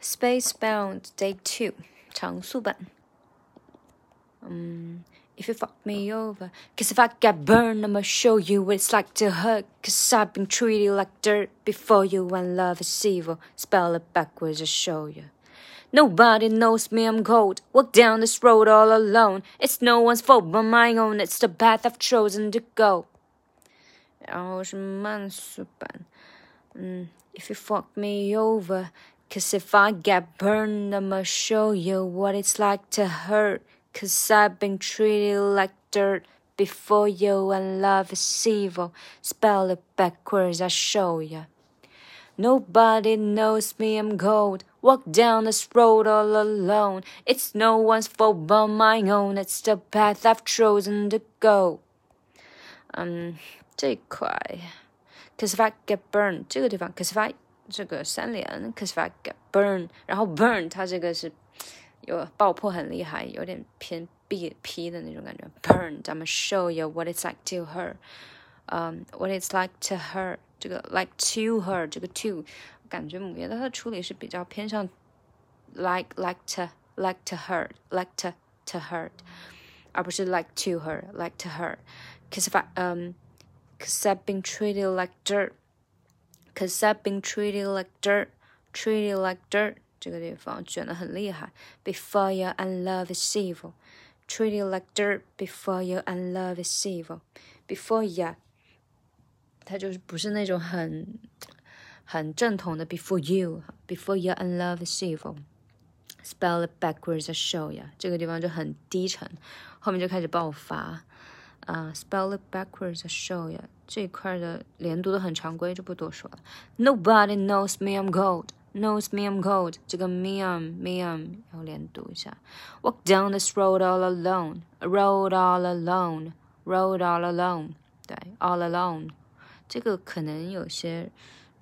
Spacebound Day Two 长速版。嗯。if you fuck me over. Cause if I get burned, I'ma show you what it's like to hurt. Cause I've been treated like dirt before you, and love is evil. Spell it backwards, I'll show you. Nobody knows me, I'm cold. Walk down this road all alone. It's no one's fault but my own. It's the path I've chosen to go. 然后是慢速版，嗯，If you fuck me over, cause if I get burned, I'ma show you what it's like to hurt. Cause I've been treated like dirt before you, and love is evil. Spell it backwards, I'll show ya. Nobody knows me, I'm cold. Walk down this road all alone. It's no one's fault but my own. It's the path I've chosen to go. 嗯，这一块，cause if I get burned 这个地方，cause if I 这个三连 c a s i f i burn，然后 burn 它这个是有爆破很厉害，有点偏 B P 的那种感觉。burn，咱们 show you what it's like to her，嗯、um,，what it's like to her，这个 like to her 这个 to，感觉姆爷它的处理是比较偏向 like like to like to her like to to her，而不是 like to her like to her，cause if I um cause I've been treated like dirt。Cause I've been treated like dirt, treated like dirt. 这个地方卷得很厉害。Before you and love is evil, treat you like dirt. Before you and love is evil, before you，它就是不是那种很很正统的 before you, before you and love is evil. Spell it backwards, I show you。这个地方就很低沉，后面就开始爆发 啊。Spell it backwards, a show you。这一块的连读都很常规，就不多说了。Nobody knows me, I'm gold knows me I'm cold，这个 me I'm me I'm 要连读一下。Walk down this road all alone, road all alone, road all alone，对，all alone，这个可能有些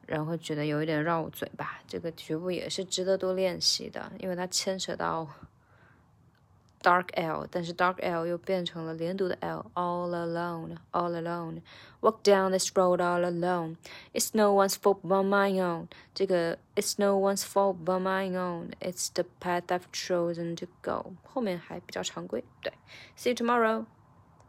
人会觉得有一点绕嘴吧，这个局部也是值得多练习的，因为它牵扯到。dark L，但是 dark L 又变成了连读的 L，all alone，all alone。Walk down this road all alone. It's no one's fault but my own. 这个 It's no one's fault but my own. It's the path I've chosen to go. 后面还比较常规。对，See you tomorrow.